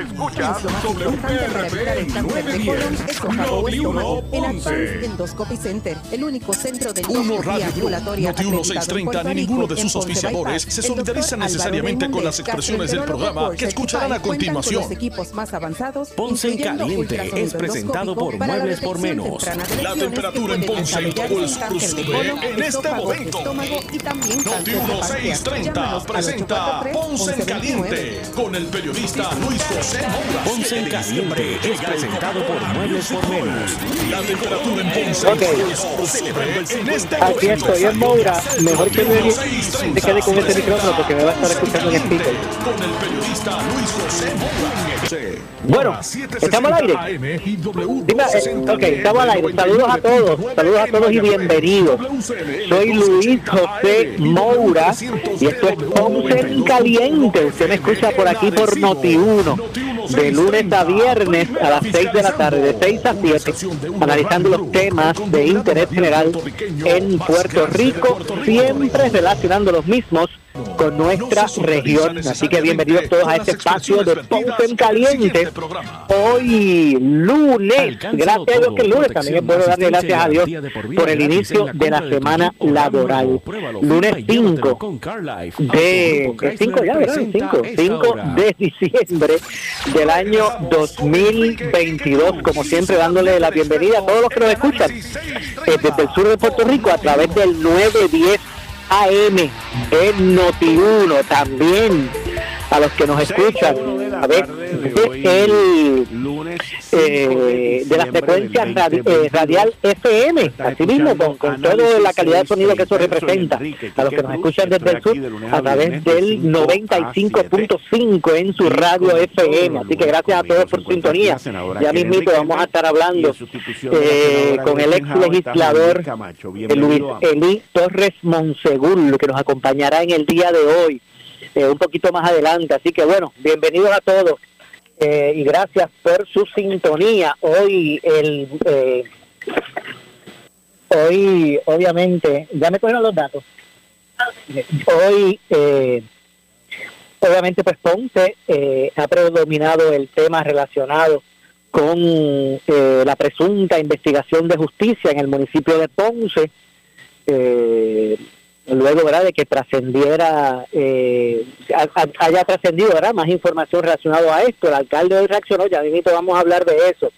Escucha WPRP 910 W1 Ponce. Endoscopy Center, el único centro de Uno Radio ambulatoria Noti acreditado en 1630 Puerto ni ninguno de sus en auspiciadores se El solidariza necesariamente con las expresiones del programa que escucharán a continuación. equipos más avanzados, Ponce en Caliente es presentado por Muebles por Menos. La temperatura en Ponce y todo el en sur sube en este momento. estómago y también Noti cáncer de páncreas. 1630 Llámanos al presenta 843 Ponce en 1129. Caliente con el periodista Luis José Moura. Ponce en Caliente es presentado por Muebles por Menos. La temperatura en Ponce Ok. y todo el sur sube en este Aquí momento. estoy en Moura. Mejor que me, quede con este micrófono porque me va a estar escuchando en speaker. Con el periodista Luis José Moura. Bueno, estamos al aire. Dime, eh, ok, estamos al aire. Saludos a todos. Saludos a todos y bienvenidos. Soy Luis José Moura y esto es Ponce en Caliente. Usted me escucha por aquí por Noti1 de lunes a viernes a las 6 de la tarde, de 6 a 7, analizando los temas de interés general en Puerto Rico, siempre relacionando los mismos con nuestra región. Así que bienvenidos todos a este espacio de Ponce en Caliente. Hoy lunes, gracias a Dios que es lunes, también puedo darle gracias a Dios por el inicio de la semana laboral. Lunes 5 de 5 ya, ¿verdad? 5, 5 de diciembre del año 2022, como siempre dándole la bienvenida a todos los que nos escuchan eh, desde el sur de Puerto Rico a través del 910 AM en Noti1, también a los que nos escuchan a ver el eh, de la frecuencia radi- eh, radial FM, así mismo con, con toda la calidad de sonido que eso representa, a los que nos escuchan desde el sur a través del 95.5 en su radio FM, así que gracias a todos por su sintonía. Ya mismito vamos a estar hablando eh, con el ex legislador Luis Elí Torres Monsegur, que nos acompañará en el día de hoy, eh, un poquito más adelante. Así que bueno, bienvenidos a todos eh, y gracias por su sintonía. Hoy el eh, hoy obviamente ya me cogieron los datos. Hoy eh, obviamente pues Ponce eh, ha predominado el tema relacionado con eh, la presunta investigación de justicia en el municipio de Ponce. Luego verdad de que trascendiera eh, ha- ha- haya trascendido verdad más información relacionada a esto. El alcalde hoy reaccionó ya mismito vamos a hablar de eso.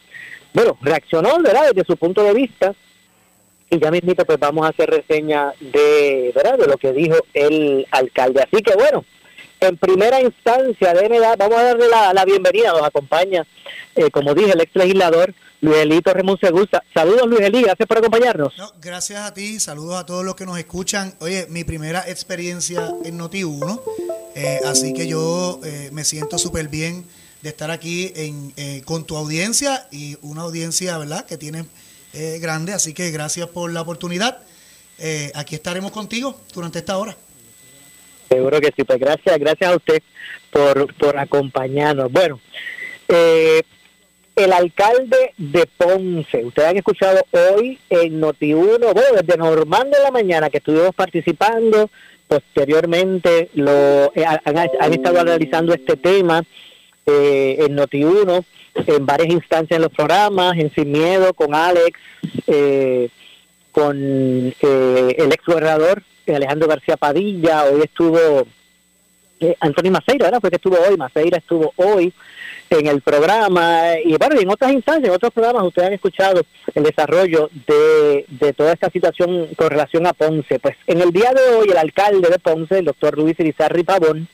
Bueno reaccionó verdad desde su punto de vista. Y ya mismito pues vamos a hacer reseña de verdad de lo que dijo el alcalde. Así que bueno en primera instancia dar- vamos a darle la, la bienvenida. Nos acompaña eh, como dije el ex legislador Luis Elito Ramón Segusta saludos Luis Elí gracias por acompañarnos No, gracias a ti, saludos a todos los que nos escuchan. Oye, mi primera experiencia en Noti1, eh, así que yo eh, me siento súper bien de estar aquí en, eh, con tu audiencia y una audiencia, ¿verdad?, que tiene grande, así que gracias por la oportunidad. Aquí estaremos contigo durante esta hora. Seguro que sí, pues gracias, gracias a usted por, por acompañarnos. Bueno, eh, el alcalde de Ponce, ustedes han escuchado hoy en Noti1, bueno, desde Normando en la mañana que estuvimos participando, posteriormente lo eh, han, estado analizando este tema eh, en Noti1, en varias instancias en los programas, en Sin Miedo, con Alex, eh, con eh, el ex gobernador Alejandro García Padilla, hoy estuvo eh, Anthony Maceira, ¿verdad? Fue que estuvo hoy, Maceira estuvo hoy en el programa y bueno, en otras instancias, en otros programas ustedes han escuchado el desarrollo de, de toda esta situación con relación a Ponce. Pues en el día de hoy el alcalde de Ponce, el doctor Luis Irizarri Pavón,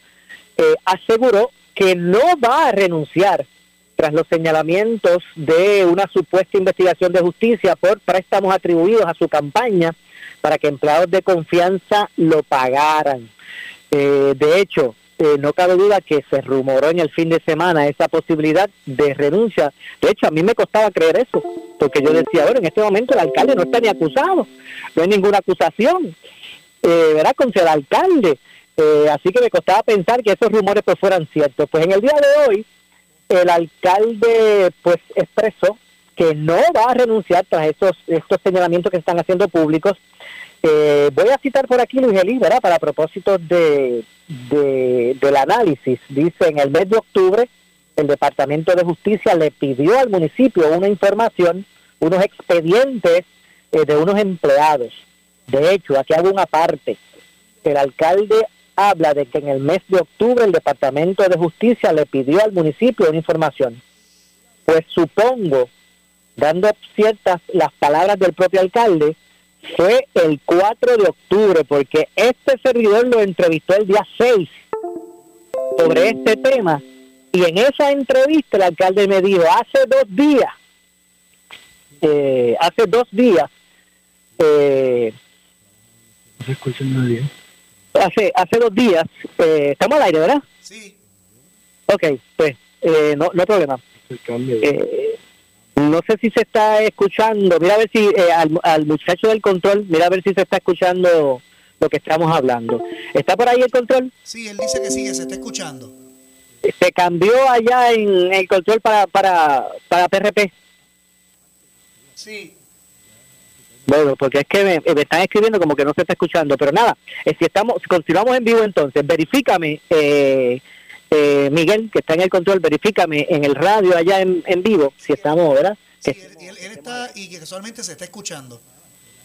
eh, aseguró que no va a renunciar tras los señalamientos de una supuesta investigación de justicia por préstamos atribuidos a su campaña para que empleados de confianza lo pagaran. Eh, de hecho, eh, no cabe duda que se rumoró en el fin de semana esa posibilidad de renuncia. De hecho, a mí me costaba creer eso, porque yo decía, bueno, en este momento el alcalde no está ni acusado, no hay ninguna acusación, eh, ¿verdad? Contra el alcalde. Eh, así que me costaba pensar que esos rumores pues fueran ciertos. Pues en el día de hoy, el alcalde pues expresó que no va a renunciar tras estos, estos señalamientos que están haciendo públicos. Eh, voy a citar por aquí, Luis Elí. Para propósito de, de, del análisis. Dice, en el mes de octubre, el Departamento de Justicia le pidió al municipio una información, unos expedientes eh, de unos empleados. De hecho, aquí hago una parte. El alcalde habla de que en el mes de octubre el Departamento de Justicia le pidió al municipio una información. Pues supongo, dando ciertas las palabras del propio alcalde, fue el 4 de octubre, porque este servidor lo entrevistó el día 6 sobre este tema, y en esa entrevista el alcalde me dijo, hace dos días, eh, hace dos días, eh, hace, hace dos días, eh, estamos al aire, ¿verdad? Sí. Ok, pues eh, no, no hay problema. Eh, no sé si se está escuchando, mira a ver si eh, al, al muchacho del control, mira a ver si se está escuchando lo que estamos hablando. ¿Está por ahí el control? Sí, él dice que sí, se está escuchando. Se cambió allá en el control para, para, para PRP. Sí. Bueno, porque es que me, me están escribiendo como que no se está escuchando, pero nada, eh, si estamos, continuamos en vivo entonces, verifícame, eh, eh, Miguel, que está en el control, verifícame en el radio allá en, en vivo, si estamos, ¿verdad? Sí, Que- él, está y que casualmente se está escuchando.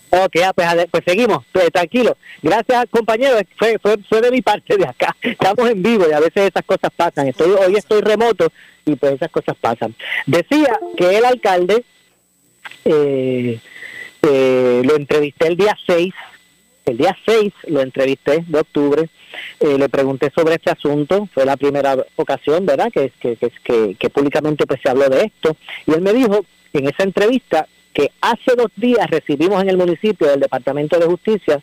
Ok, ah, pues, pues seguimos, pues, tranquilo. Gracias, compañero, fue, fue, fue de mi parte de acá. Estamos en vivo y a veces esas cosas pasan. Estoy, hoy estoy remoto y pues esas cosas pasan. Decía que el alcalde eh, eh, lo entrevisté el día 6, el día 6 lo entrevisté de octubre, eh, le pregunté sobre este asunto, fue la primera ocasión, ¿verdad?, que, que, que, que, públicamente pues se habló de esto, y él me dijo en esa entrevista que hace dos días recibimos en el municipio del Departamento de Justicia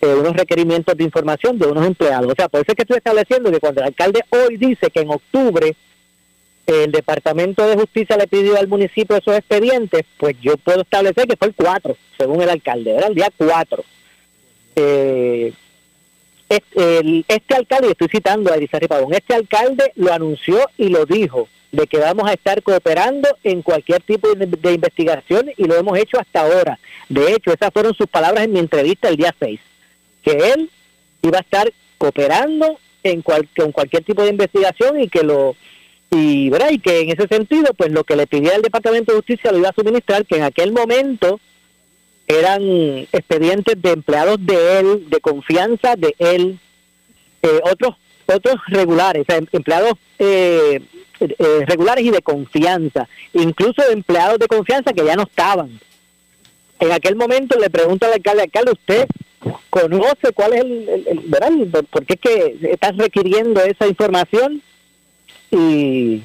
eh, unos requerimientos de información de unos empleados. O sea, por eso es que estoy estableciendo que cuando el alcalde hoy dice que en octubre el Departamento de Justicia le pidió al municipio esos expedientes, pues yo puedo establecer que fue el 4, según el alcalde, era el día 4. Eh, es- el- este alcalde, estoy citando a Elisari Pavón, este alcalde lo anunció y lo dijo, de que vamos a estar cooperando en cualquier tipo de, de investigación y lo hemos hecho hasta ahora. De hecho, esas fueron sus palabras en mi entrevista el día 6, que él iba a estar cooperando en cual- cualquier tipo de investigación y que lo y y que en ese sentido pues lo que le pidiera el Departamento de Justicia lo iba a suministrar que en aquel momento eran expedientes de empleados de él de confianza de él eh, otros otros regulares em- empleados eh, eh, regulares y de confianza incluso empleados de confianza que ya no estaban en aquel momento le pregunto al alcalde alcalde usted conoce cuál es el, el- ¿verdad? Por qué es que están requiriendo esa información y,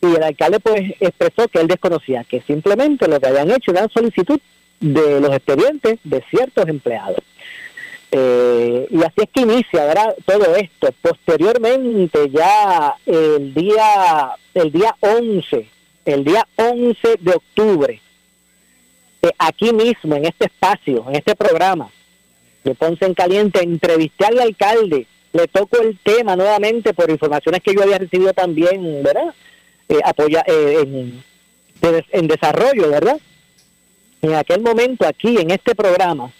y el alcalde pues expresó que él desconocía que simplemente lo que habían hecho era solicitud de los expedientes de ciertos empleados. Eh, y así es que inicia ¿verdad? todo esto. Posteriormente, ya el día, el día 11, el día 11 de octubre, eh, aquí mismo, en este espacio, en este programa de Ponce en Caliente, entrevisté al alcalde le toco el tema nuevamente por informaciones que yo había recibido también, ¿verdad? Eh, apoya, eh, en, en desarrollo, ¿verdad? En aquel momento aquí, en este programa,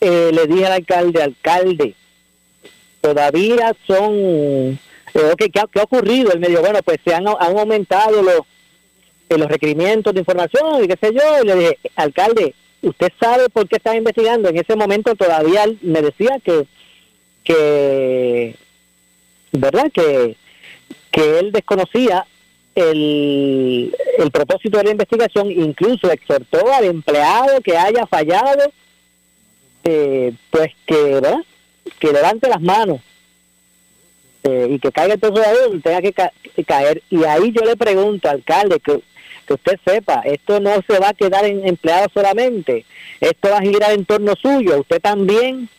eh, le dije al alcalde, alcalde, todavía son, eh, ok, ¿qué, ha, qué ha ocurrido? Él me dijo, bueno, pues se han, han aumentado los, eh, los requerimientos de información y qué sé yo, y le dije, alcalde, ¿usted sabe por qué están investigando? En ese momento todavía me decía que que verdad que que él desconocía el, el propósito de la investigación incluso exhortó al empleado que haya fallado eh, pues que que levante las manos eh, y que caiga el peso de tenga que, ca- que caer. Y ahí yo le pregunto alcalde que que usted sepa, esto no se va a quedar en empleados solamente, esto va a girar en torno suyo, usted también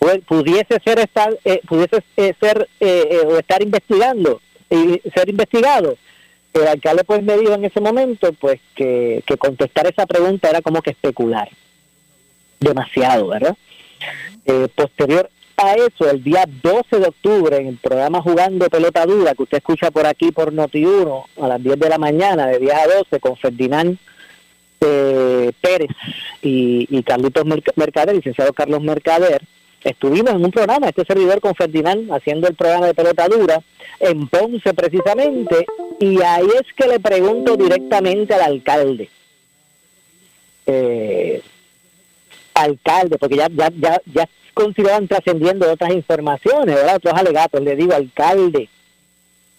pu- pudiese ser estar eh, pudiese eh, ser eh, eh, o estar investigando y ser investigado. El alcalde pues me dijo en ese momento pues que, que contestar esa pregunta era como que especular. Demasiado verdad Eh, posterior a eso, el día 12 de octubre, en el programa Jugando Pelota Dura, que usted escucha por aquí por Noti1, a las 10 de la mañana, de 10 a 12, con Ferdinand eh, Pérez y, y Carlitos Mercader, licenciado Carlos Mercader, estuvimos en un programa, este servidor con Ferdinand, haciendo el programa de pelota dura, en Ponce precisamente, y ahí es que le pregunto directamente al alcalde. Eh, alcalde, porque ya, ya, ya, ya continuaban trascendiendo otras informaciones, ¿verdad? otros alegatos. Le digo, alcalde,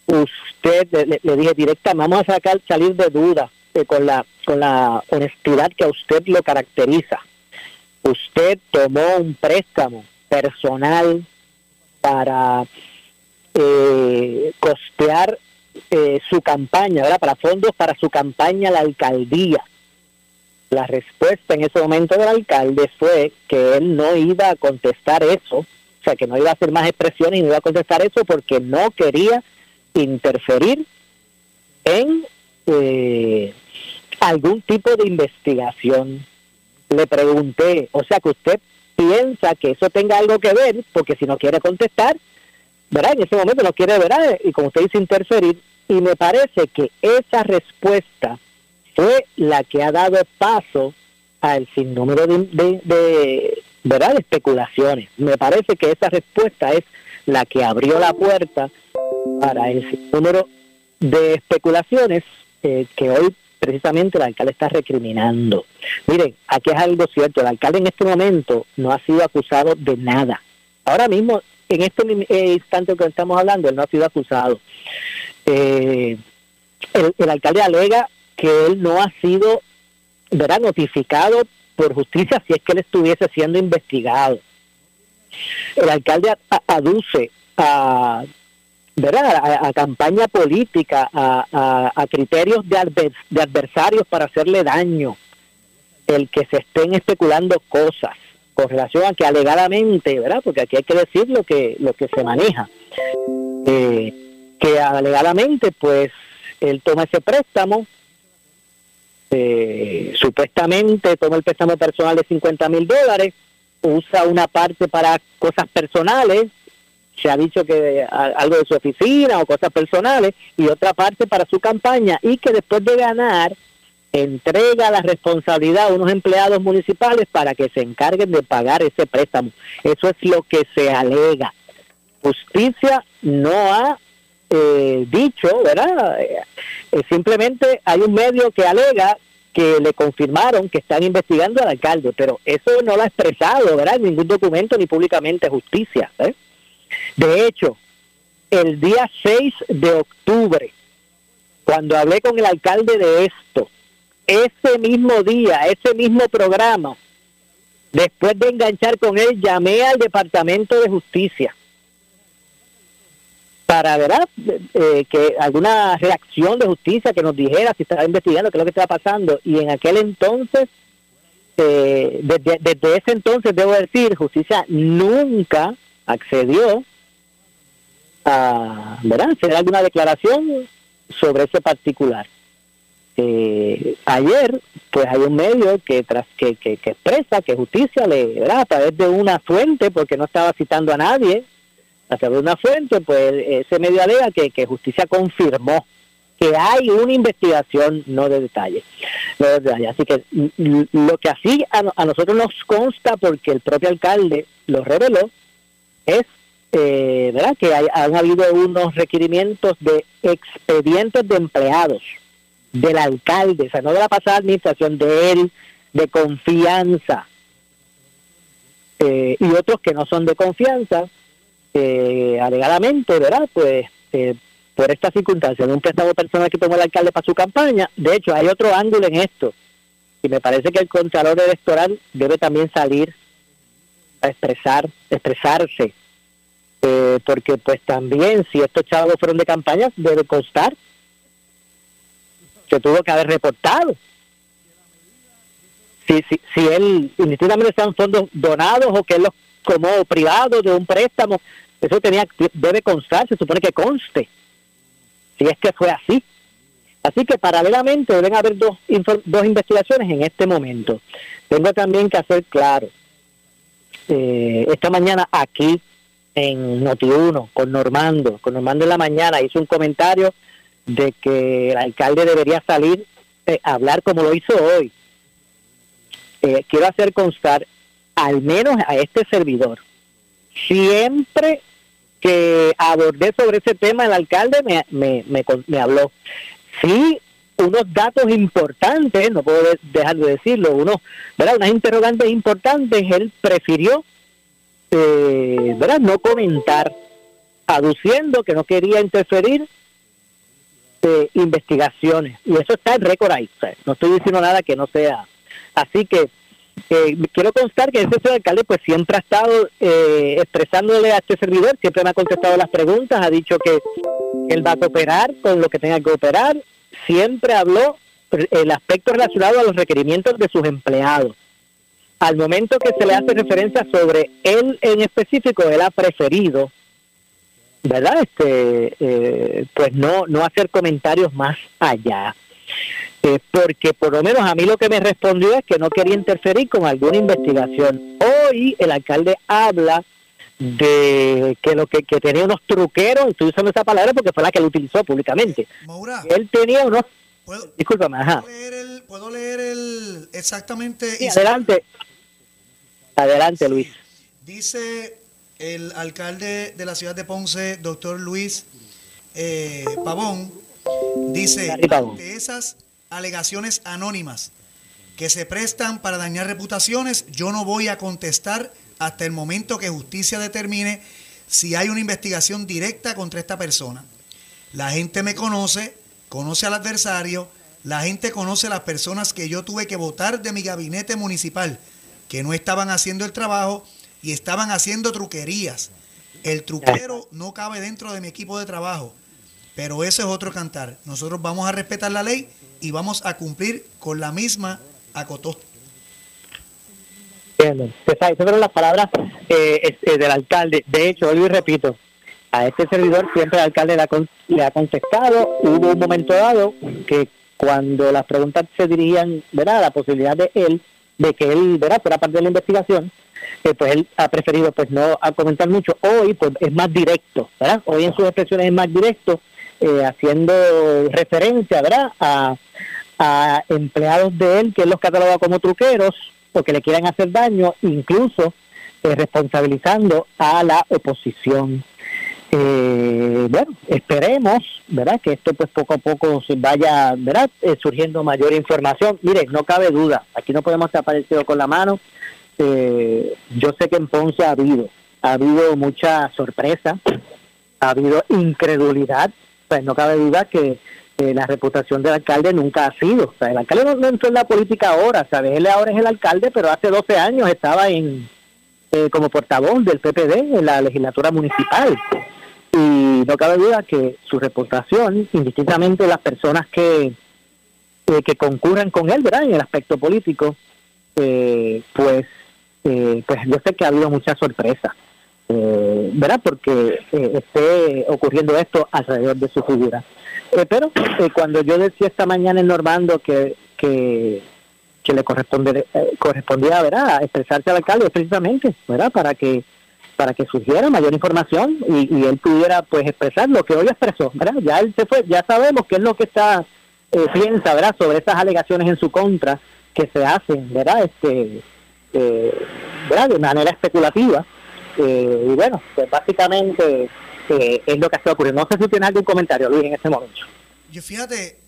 usted, le, dije directa, vamos a sacar, salir de duda eh, con, la, con la honestidad que a usted lo caracteriza. Usted tomó un préstamo personal para eh, costear eh, su campaña, ¿verdad? Para fondos para su campaña a la alcaldía. La respuesta en ese momento del alcalde fue que él no iba a contestar eso, o sea, que no iba a hacer más expresiones y no iba a contestar eso porque no quería interferir en eh, algún tipo de investigación. Le pregunté, o sea, que usted piensa que eso tenga algo que ver, porque si no quiere contestar, ¿verdad? En ese momento no quiere, ¿verdad? Y como usted dice, interferir. Y me parece que esa respuesta fue la que ha dado paso al sinnúmero de, de, ¿verdad? especulaciones. Me parece que esa respuesta es la que abrió la puerta para el sinnúmero de especulaciones eh, que hoy precisamente el alcalde está recriminando. Miren, aquí es algo cierto, el alcalde en este momento no ha sido acusado de nada. Ahora mismo, en este eh, instante que estamos hablando, él no ha sido acusado. Eh, el, alcalde alega que él no ha sido verá notificado por justicia si es que él estuviese siendo investigado. El alcalde aduce a ¿verdad? A, campaña política, a, a, criterios de, de adversarios para hacerle daño, el que se estén especulando cosas con relación a que alegadamente, ¿verdad? Porque aquí hay que decir lo que, lo que se maneja, eh, que alegadamente, pues, él toma ese préstamo, eh, supuestamente toma el préstamo personal de 50 mil dólares, usa una parte para cosas personales, se ha dicho que algo de su oficina o cosas personales y otra parte para su campaña y que después de ganar entrega la responsabilidad a unos empleados municipales para que se encarguen de pagar ese préstamo. Eso es lo que se alega. Justicia no ha eh, dicho, ¿verdad? Eh, simplemente hay un medio que alega que le confirmaron que están investigando al alcalde, pero eso no lo ha expresado, ¿verdad? En ningún documento ni públicamente justicia. ¿eh? De hecho, el día 6 de octubre, cuando hablé con el alcalde de esto, ese mismo día, ese mismo programa, después de enganchar con él, llamé al Departamento de Justicia para ver eh, que alguna reacción de justicia que nos dijera si estaba investigando qué es lo que estaba pasando. Y en aquel entonces, eh, desde, desde ese entonces, debo decir, justicia nunca accedió a ¿verdad? hacer alguna declaración sobre ese particular. Eh, ayer, pues hay un medio que tras que, que, expresa que justicia le, ¿verdad? a través de una fuente, porque no estaba citando a nadie, a través de una fuente, pues ese medio alega que, que justicia confirmó que hay una investigación no de detalle. No de detalle. Así que lo que así a, a nosotros nos consta, porque el propio alcalde lo reveló, es eh, ¿verdad? que hay, han habido unos requerimientos de expedientes de empleados del alcalde, o sea, no de la pasada administración, de él, de confianza, eh, y otros que no son de confianza, eh, alegadamente, ¿verdad? Pues eh, por esta circunstancia, de un préstamo que tomó el alcalde para su campaña, de hecho, hay otro ángulo en esto, y me parece que el contralor electoral debe también salir a expresar, expresarse. Eh, porque pues también si estos chavos fueron de campaña debe constar que tuvo que haber reportado. Si, si, si él indistintamente sean fondos donados o que él los como privados de un préstamo eso tenía debe constar se supone que conste. Si es que fue así. Así que paralelamente deben haber dos dos investigaciones en este momento. Tengo también que hacer claro eh, esta mañana aquí en Noti1 con Normando, con Normando en la mañana, hizo un comentario de que el alcalde debería salir eh, a hablar como lo hizo hoy. Eh, quiero hacer constar, al menos a este servidor, siempre que abordé sobre ese tema, el alcalde me, me, me, me habló. Sí, unos datos importantes, no puedo dejar de decirlo, unos, ¿verdad? unas interrogantes importantes, él prefirió eh, ¿verdad? no comentar, aduciendo que no quería interferir de investigaciones. Y eso está en récord ahí. no estoy diciendo nada que no sea. Así que eh, quiero constar que ese señor alcalde pues siempre ha estado eh, expresándole a este servidor, siempre me ha contestado las preguntas, ha dicho que él va a cooperar con lo que tenga que cooperar, siempre habló el aspecto relacionado a los requerimientos de sus empleados. Al momento que se le hace referencia sobre él en específico, él ha preferido, ¿verdad? Este, eh, pues no, no hacer comentarios más allá. Eh, porque por lo menos a mí lo que me respondió es que no quería interferir con alguna investigación. Hoy el alcalde habla de que lo que, tenía unos truqueros, estoy usando esa palabra porque fue la que él utilizó públicamente. él tenía unos... ¿Puedo, Discúlpame, ajá. ¿Puedo leer el, exactamente? adelante. Adelante, Luis. Dice el alcalde de la ciudad de Ponce, doctor Luis eh, Pavón, dice, de esas alegaciones anónimas que se prestan para dañar reputaciones, yo no voy a contestar hasta el momento que justicia determine si hay una investigación directa contra esta persona. La gente me conoce, conoce al adversario, la gente conoce a las personas que yo tuve que votar de mi gabinete municipal, que no estaban haciendo el trabajo y estaban haciendo truquerías. El truquero no cabe dentro de mi equipo de trabajo, pero eso es otro cantar. Nosotros vamos a respetar la ley y vamos a cumplir con la misma acotó. Esas fueron las palabras eh, eh, del alcalde. De hecho, hoy repito, a este servidor siempre el alcalde le ha, contestado. Hubo un momento dado que cuando las preguntas se dirigían ¿verdad? a la posibilidad de él, de que él ¿verdad? fuera parte de la investigación, eh, pues él ha preferido pues no a comentar mucho. Hoy pues es más directo, ¿verdad? Hoy en sus expresiones es más directo, haciendo referencia ¿verdad? A, empleados de él que los cataloga como truqueros, porque le quieren hacer daño, incluso eh, responsabilizando a la oposición. Eh, bueno, esperemos, ¿verdad? Que esto pues poco a poco se vaya, ¿verdad? Eh, surgiendo mayor información. Mire, no cabe duda, aquí no podemos estar aparecido con la mano. yo sé que en Ponce ha habido, ha habido mucha sorpresa, ha habido incredulidad, pues no cabe duda que la reputación del alcalde nunca ha sido. El alcalde no, entró en la política ahora, ¿sabes? Él ahora es el alcalde, pero hace 12 años estaba en eh, como portavoz del PPD en la legislatura municipal. Y no cabe duda que su reputación, indistintamente las personas que, eh, que concurren con él, ¿verdad? En el aspecto político, eh, pues, pues yo sé que ha habido mucha sorpresa. ¿verdad? Porque esté ocurriendo esto alrededor de su figura. Eh, pero eh, cuando yo decía esta mañana en Normando que, que, le corresponde, eh, correspondía ¿verdad? expresarse al alcalde precisamente ¿verdad? para que para que surgiera mayor información y, él pudiera pues expresar lo que hoy expresó ¿verdad? ya él se fue ya sabemos qué es lo que está piensa ¿verdad? sobre esas alegaciones en su contra que se hacen ¿verdad? este ¿verdad? de manera especulativa y bueno pues básicamente es lo que está ocurriendo. No sé si tienes algún comentario, Luis, en este momento. Yo fíjate,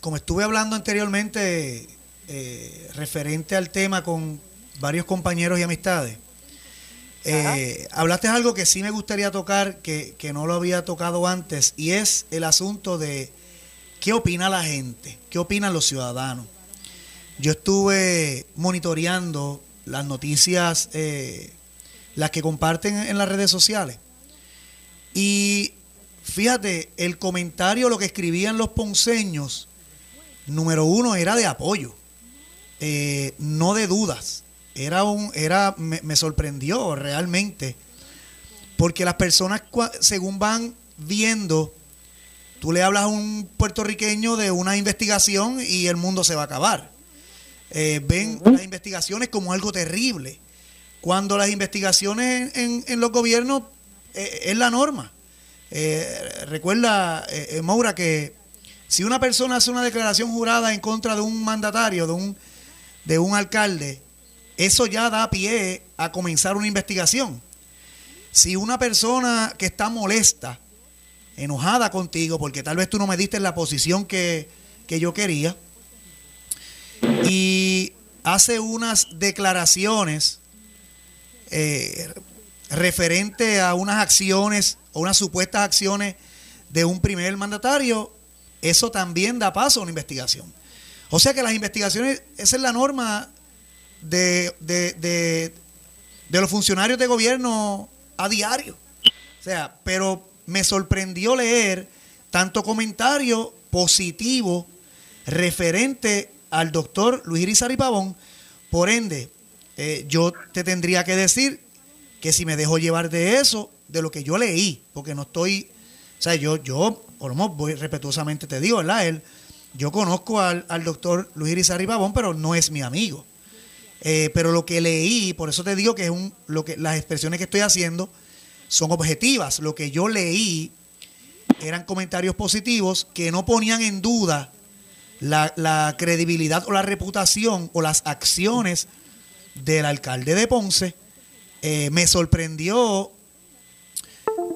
como estuve hablando anteriormente eh, referente al tema con varios compañeros y amistades, eh, hablaste algo que sí me gustaría tocar, que, que no lo había tocado antes, y es el asunto de qué opina la gente, qué opinan los ciudadanos. Yo estuve monitoreando las noticias eh, las que comparten en las redes sociales. Y fíjate, el comentario, lo que escribían los ponceños, número uno era de apoyo, eh, no de dudas. Era un, era, me, sorprendió realmente, porque las personas, según van viendo, tú le hablas a un puertorriqueño de una investigación y el mundo se va a acabar. Eh, ven las investigaciones como algo terrible cuando las investigaciones en, los gobiernos eh, es la norma. Eh, recuerda, eh, Moura, que si una persona hace una declaración jurada en contra de un mandatario, de un, de un alcalde, eso ya da pie a comenzar una investigación. Si una persona que está molesta, enojada contigo, porque tal vez tú no me diste la posición que, que yo quería, y hace unas declaraciones eh, referente a unas acciones o unas supuestas acciones de un primer mandatario, eso también da paso a una investigación. O sea que las investigaciones, esa es la norma de, de, los funcionarios de gobierno a diario. O sea, pero me sorprendió leer tanto comentario positivo referente al doctor Luis Irizarry Pavón. Por ende, eh, yo te tendría que decir que si me dejo llevar de eso, de lo que yo leí, porque no estoy, o sea, yo, yo, por lo menos voy respetuosamente te digo, ¿verdad? Él, yo conozco al, doctor Luis Irizarry Pavón, pero no es mi amigo. Eh, pero lo que leí, por eso te digo que es un, lo que las expresiones que estoy haciendo son objetivas. Lo que yo leí eran comentarios positivos que no ponían en duda la, credibilidad o la reputación o las acciones del alcalde de Ponce. Eh, me sorprendió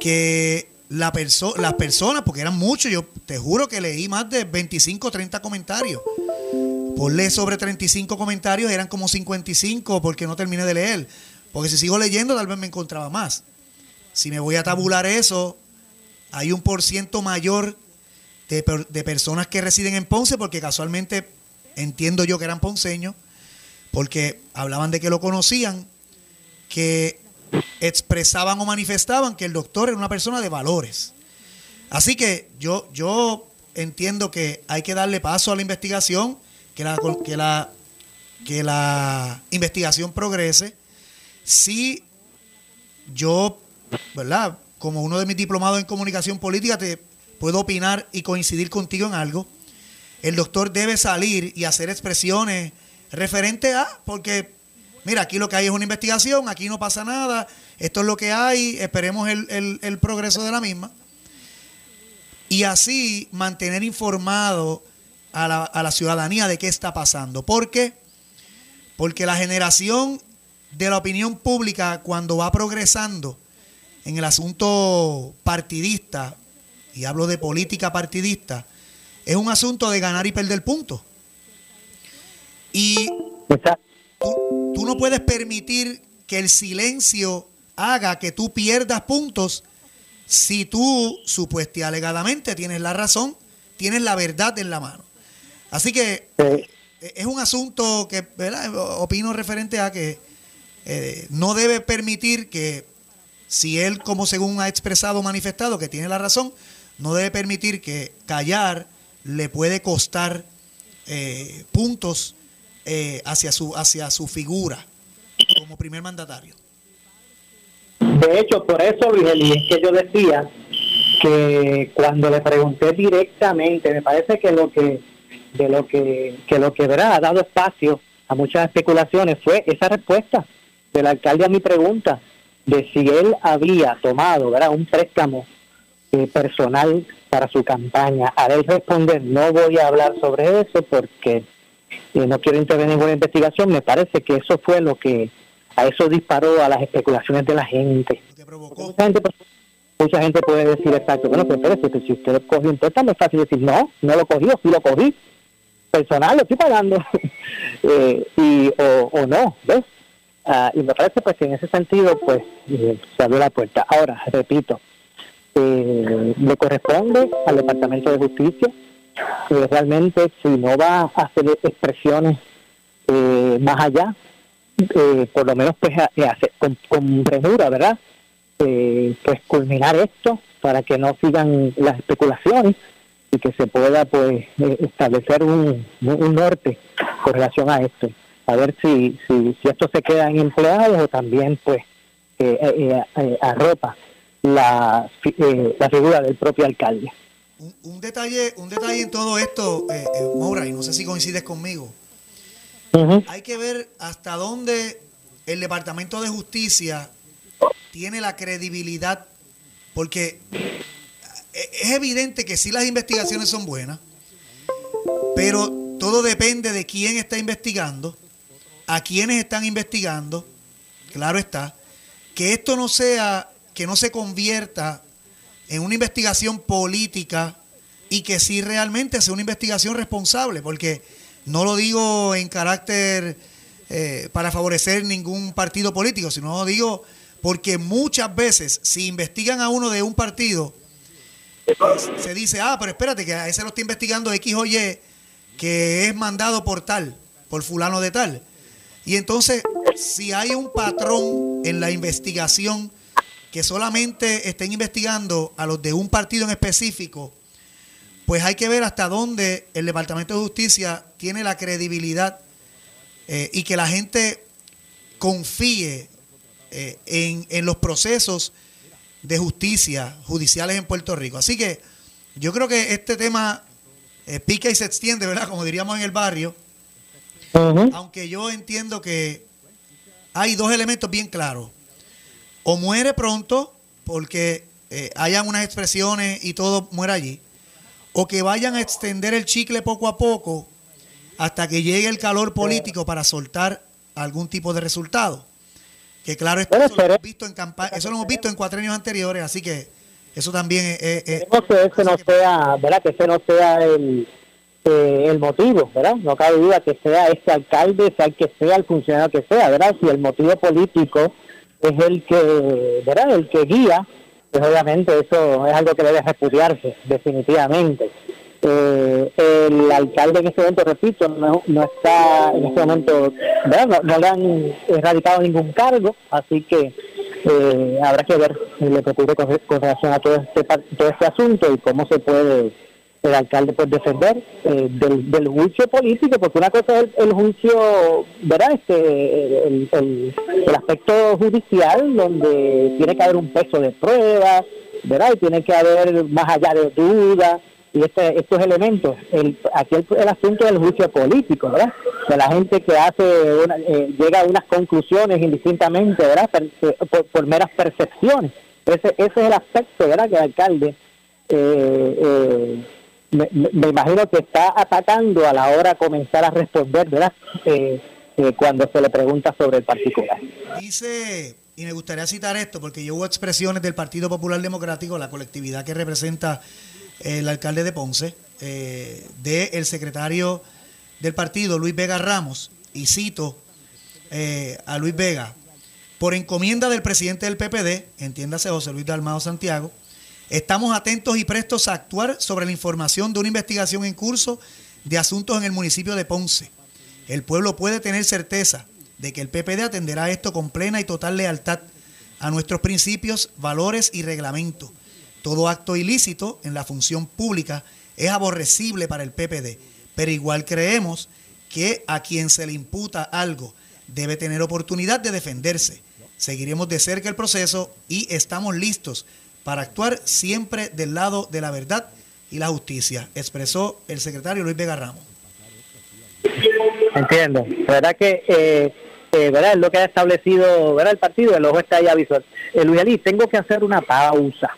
que la las personas, porque eran muchos, yo te juro que leí más de 25 o 30 comentarios. Ponle sobre 35 comentarios, eran como 55 porque no terminé de leer. Porque si sigo leyendo, tal vez me encontraba más. Si me voy a tabular eso, hay un por ciento mayor de, personas que residen en Ponce, porque casualmente entiendo yo que eran ponceños, porque hablaban de que lo conocían, que expresaban o manifestaban que el doctor era una persona de valores. Así que yo, yo entiendo que hay que darle paso a la investigación, que la, que la, que la investigación progrese. Si yo, ¿verdad? Como uno de mis diplomados en comunicación política, te puedo opinar y coincidir contigo en algo. El doctor debe salir y hacer expresiones referente a, porque, mira, aquí lo que hay es una investigación, aquí no pasa nada, esto es lo que hay, esperemos el, progreso de la misma. Y así mantener informado a la, a la ciudadanía de qué está pasando. ¿Por qué? Porque la generación de la opinión pública, cuando va progresando en el asunto partidista, y hablo de política partidista, es un asunto de ganar y perder puntos. Y tú, tú, no puedes permitir que el silencio haga que tú pierdas puntos si tú supuestamente alegadamente tienes la razón, tienes la verdad en la mano. Así que es un asunto que ¿verdad? opino referente a que eh, no debe permitir que si él, como según ha expresado, manifestado, que tiene la razón, no debe permitir que callar le puede costar eh, puntos eh, hacia, su, hacia su figura como primer mandatario. De hecho, por eso, Luis Eli, es que yo decía que cuando le pregunté directamente, me parece que lo que de lo que, que lo que verá ha dado espacio a muchas especulaciones fue esa respuesta del alcalde a mi pregunta de si él había tomado ¿verdad? un préstamo eh, personal para su campaña. A él responder, no voy a hablar sobre eso porque eh, no quiero intervenir en una investigación. Me parece que eso fue lo que a eso disparó a las especulaciones de la gente. Mucha gente, pues, mucha gente puede decir exacto, bueno, pero espérate, si usted cogió un préstamo es fácil decir, no, no lo cogió, sí lo cogí. Personal, lo estoy pagando. eh, y, o, o no, ¿ves? Ah, y me parece pues que en ese sentido pues eh, se abrió la puerta. Ahora, repito, eh, le corresponde al Departamento de Justicia. Eh, realmente, si no va a hacer expresiones eh, más allá, eh, por lo menos pues hacer, con, con premura, ¿verdad? pues culminar esto para que no sigan las especulaciones y que se pueda pues establecer un, un norte con relación a esto. A ver si, si, si esto se queda en empleados o también pues arropa la, eh, la figura del propio alcalde. Un, detalle, un detalle en todo esto, eh, eh y no sé si coincides conmigo. Hay que ver hasta dónde el Departamento de Justicia tiene la credibilidad, porque es evidente que sí las investigaciones son buenas, pero todo depende de quién está investigando, a quiénes están investigando, claro está, que esto no sea, que no se convierta en una investigación política y que sí realmente sea una investigación responsable, porque no lo digo en carácter eh, para favorecer ningún partido político, sino lo digo porque muchas veces si investigan a uno de un partido, se dice, ah, pero espérate, que a ese lo está investigando X o Y, que es mandado por tal, por fulano de tal. Y entonces, si hay un patrón en la investigación que solamente estén investigando a los de un partido en específico, pues hay que ver hasta dónde el Departamento de Justicia tiene la credibilidad eh, y que la gente confíe eh, en, los procesos de justicia judiciales en Puerto Rico. Así que yo creo que este tema eh, pica y se extiende, ¿verdad? Como diríamos en el barrio. Aunque yo entiendo que hay dos elementos bien claros. O muere pronto porque hayan unas expresiones y todo muera allí o que vayan a extender el chicle poco a poco hasta que llegue el calor político para soltar algún tipo de resultado. Que claro, eso, lo hemos visto en eso lo hemos visto en cuatro anteriores, así que eso también es... que ese no sea, ¿verdad? Que ese no sea el, eh, el motivo, ¿verdad? No cabe duda que sea este alcalde, sea el que sea, el funcionario que sea, ¿verdad? Si el motivo político es el que, ¿verdad? El que guía pues obviamente eso es algo que debe repudiarse, definitivamente. Eh, el alcalde en este momento, repito, no, no está en este momento, no, le han erradicado ningún cargo, así que eh, habrá que ver lo que ocurre con, relación a todo este, todo este asunto y cómo se puede el alcalde puede defender eh, del, juicio político, porque una cosa es el, juicio, ¿verdad? Este, el, el, aspecto judicial, donde tiene que haber un peso de prueba, ¿verdad? Y tiene que haber más allá de dudas y este, estos elementos. El, aquí el, asunto del juicio político, ¿verdad? De la gente que hace, eh, llega a unas conclusiones indistintamente, ¿verdad? Eh, por, meras percepciones. Ese, ese es el aspecto, ¿verdad? Que el alcalde eh, me, imagino que está atacando a la hora de comenzar a responder, ¿verdad? Eh, eh, cuando se le pregunta sobre el particular. Dice, y me gustaría citar esto, porque yo hubo expresiones del Partido Popular Democrático, la colectividad que representa el alcalde de Ponce, eh, del secretario del partido, Luis Vega Ramos, y cito eh, a Luis Vega, por encomienda del presidente del PPD, entiéndase José Luis Dalmado Santiago, Estamos atentos y prestos a actuar sobre la información de una investigación en curso de asuntos en el municipio de Ponce. El pueblo puede tener certeza de que el PPD atenderá esto con plena y total lealtad a nuestros principios, valores y reglamentos. Todo acto ilícito en la función pública es aborrecible para el PPD, pero igual creemos que a quien se le imputa algo debe tener oportunidad de defenderse. Seguiremos de cerca el proceso y estamos listos para actuar siempre del lado de la verdad y la justicia, expresó el secretario Luis Vega Ramos. Entiendo. verdad que eh, eh, ¿verdad? es lo que ha establecido ¿verdad? el partido, el ojo está ahí visual. Eh, Luis Ali, tengo que hacer una pausa.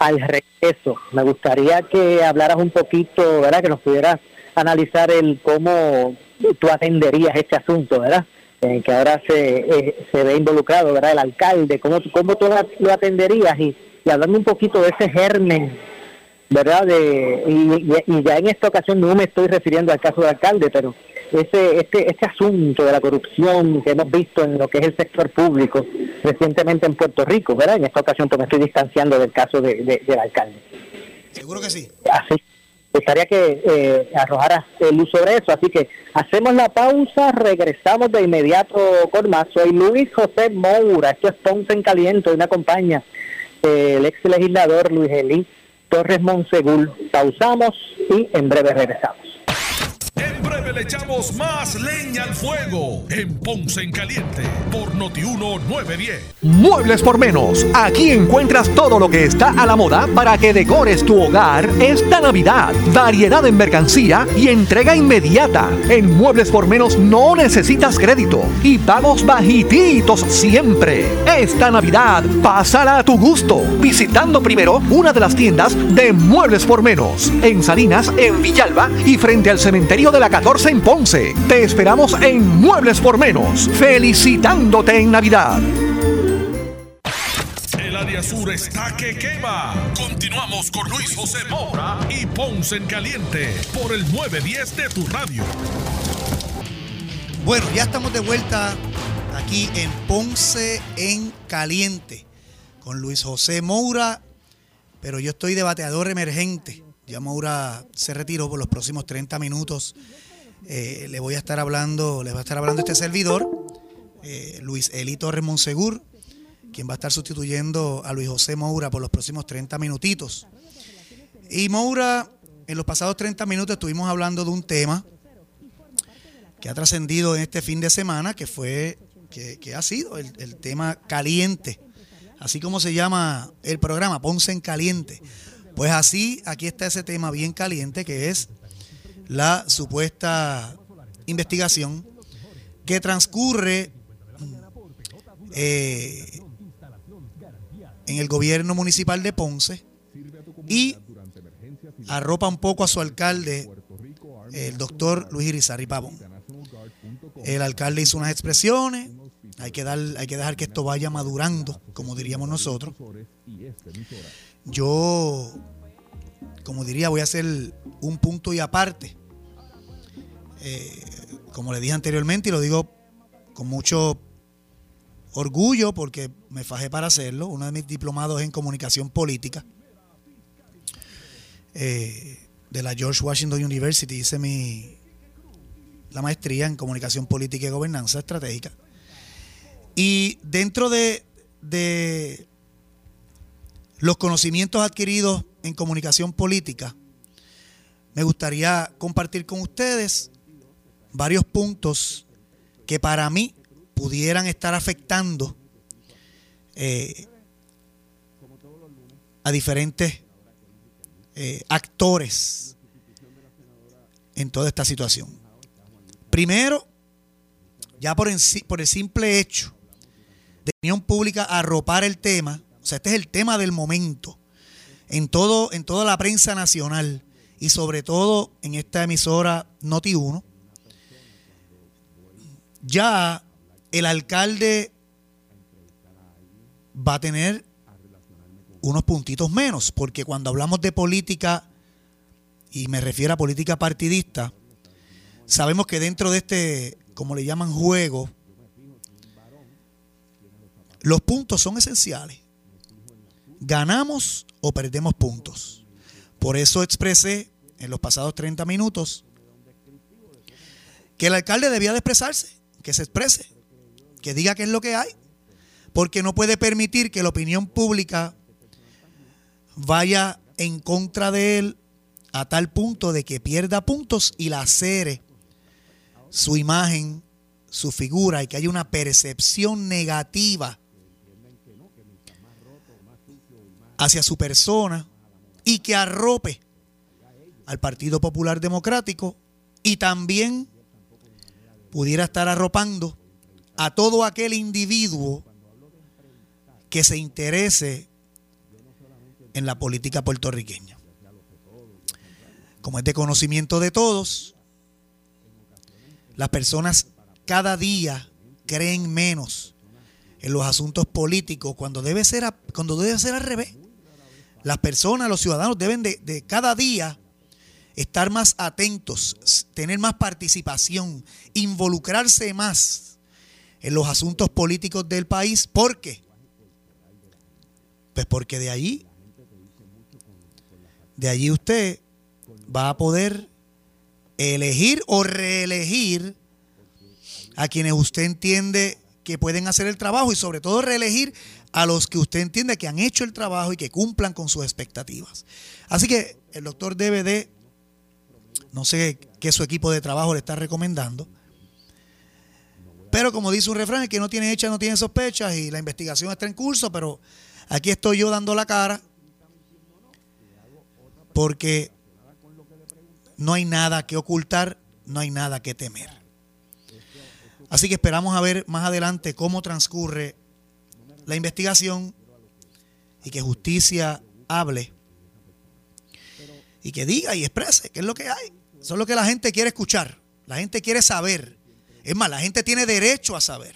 Al regreso, me gustaría que hablaras un poquito, ¿verdad? que nos pudieras analizar el cómo tú atenderías este asunto, ¿verdad? Que ahora se, eh, se ve involucrado, ¿verdad? El alcalde, ¿cómo, cómo tú lo atenderías? Y y hablando un poquito de ese germen, ¿verdad? De, y, ya en esta ocasión no me estoy refiriendo al caso del alcalde, pero ese este, este asunto de la corrupción que hemos visto en lo que es el sector público recientemente en Puerto Rico, ¿verdad? En esta ocasión pues me estoy distanciando del caso de, del alcalde. Seguro que sí. Así. Gustaría que eh, arrojaras luz sobre eso. Así que hacemos la pausa, regresamos de inmediato con más. Soy Luis José Moura, esto es Ponce en Caliente, y me acompaña el ex legislador Luis Elí Torres Monsegul. Pausamos y en breve regresamos. En breve 9 le echamos más leña al fuego en Ponce en Caliente por Notiuno 910. Muebles por menos. Aquí encuentras todo lo que está a la moda para que decores tu hogar esta Navidad. Variedad en mercancía y entrega inmediata. En Muebles por menos no necesitas crédito y pagos bajititos siempre. Esta Navidad, pásala a tu gusto, visitando primero una de las tiendas de Muebles por menos en Salinas, en Villalba y frente al cementerio de la 14 en Ponce. Te esperamos en Muebles por Menos, felicitándote en Navidad. El área sur está que quema. Continuamos con Luis José Moura y Ponce en Caliente por el 910 de tu radio. Bueno, ya estamos de vuelta aquí en Ponce en Caliente con Luis José Moura, pero yo estoy de bateador emergente. Ya Moura se retiró por los próximos 30 minutos. Eh, le voy a estar hablando, le va a estar hablando este servidor, eh, Luis Eli Torres Monsegur, quien va a estar sustituyendo a Luis José Moura por los próximos 30 minutitos. Y Moura, en los pasados 30 minutos estuvimos hablando de un tema que ha trascendido en este fin de semana, que fue, que, ha sido el, el tema caliente, así como se llama el programa, Ponce en Caliente. Pues así, aquí está ese tema bien caliente que es la supuesta investigación que transcurre eh, en el gobierno municipal de Ponce y arropa un poco a su alcalde, el doctor Luis Irizarry Pavón. El alcalde hizo unas expresiones, hay que, dar, hay que dejar que esto vaya madurando, como diríamos nosotros. Yo, como diría, voy a hacer un punto y aparte. Eh, como le dije anteriormente y lo digo con mucho orgullo porque me fajé para hacerlo, uno de mis diplomados en comunicación política eh, de la George Washington University, hice mi, la maestría en comunicación política y gobernanza estratégica. Y dentro de, de los conocimientos adquiridos en comunicación política, me gustaría compartir con ustedes varios puntos que para mí pudieran estar afectando eh, a diferentes eh, actores en toda esta situación. Primero, ya por, en, por el simple hecho de opinión pública arropar el tema, o sea, este es el tema del momento, en, todo, en toda la prensa nacional y sobre todo en esta emisora Noti1, ya el alcalde va a tener unos puntitos menos, porque cuando hablamos de política, y me refiero a política partidista, sabemos que dentro de este, como le llaman juego, los puntos son esenciales. Ganamos o perdemos puntos. Por eso expresé en los pasados 30 minutos que el alcalde debía de expresarse, que se exprese, que diga qué es lo que hay, porque no puede permitir que la opinión pública vaya en contra de él a tal punto de que pierda puntos y lacere su imagen, su figura y que haya una percepción negativa hacia su persona y que arrope al Partido Popular Democrático y también pudiera estar arropando a todo aquel individuo que se interese en la política puertorriqueña. Como es de conocimiento de todos, las personas cada día creen menos en los asuntos políticos cuando debe ser, cuando debe ser al revés. Las personas, los ciudadanos deben de, de cada día estar más atentos, tener más participación, involucrarse más en los asuntos políticos del país. ¿Por qué? Pues porque de allí, de allí usted va a poder elegir o reelegir a quienes usted entiende que pueden hacer el trabajo y sobre todo reelegir a los que usted entiende que han hecho el trabajo y que cumplan con sus expectativas. Así que el doctor debe de No sé qué su equipo de trabajo le está recomendando. Pero como dice un refrán, el que no tiene hecha no tiene sospechas y la investigación está en curso, pero aquí estoy yo dando la cara porque no hay nada que ocultar, no hay nada que temer. Así que esperamos a ver más adelante cómo transcurre la investigación y que justicia hable y que diga y exprese qué es lo que hay. Eso es lo que la gente quiere escuchar. La gente quiere saber. Es más, la gente tiene derecho a saber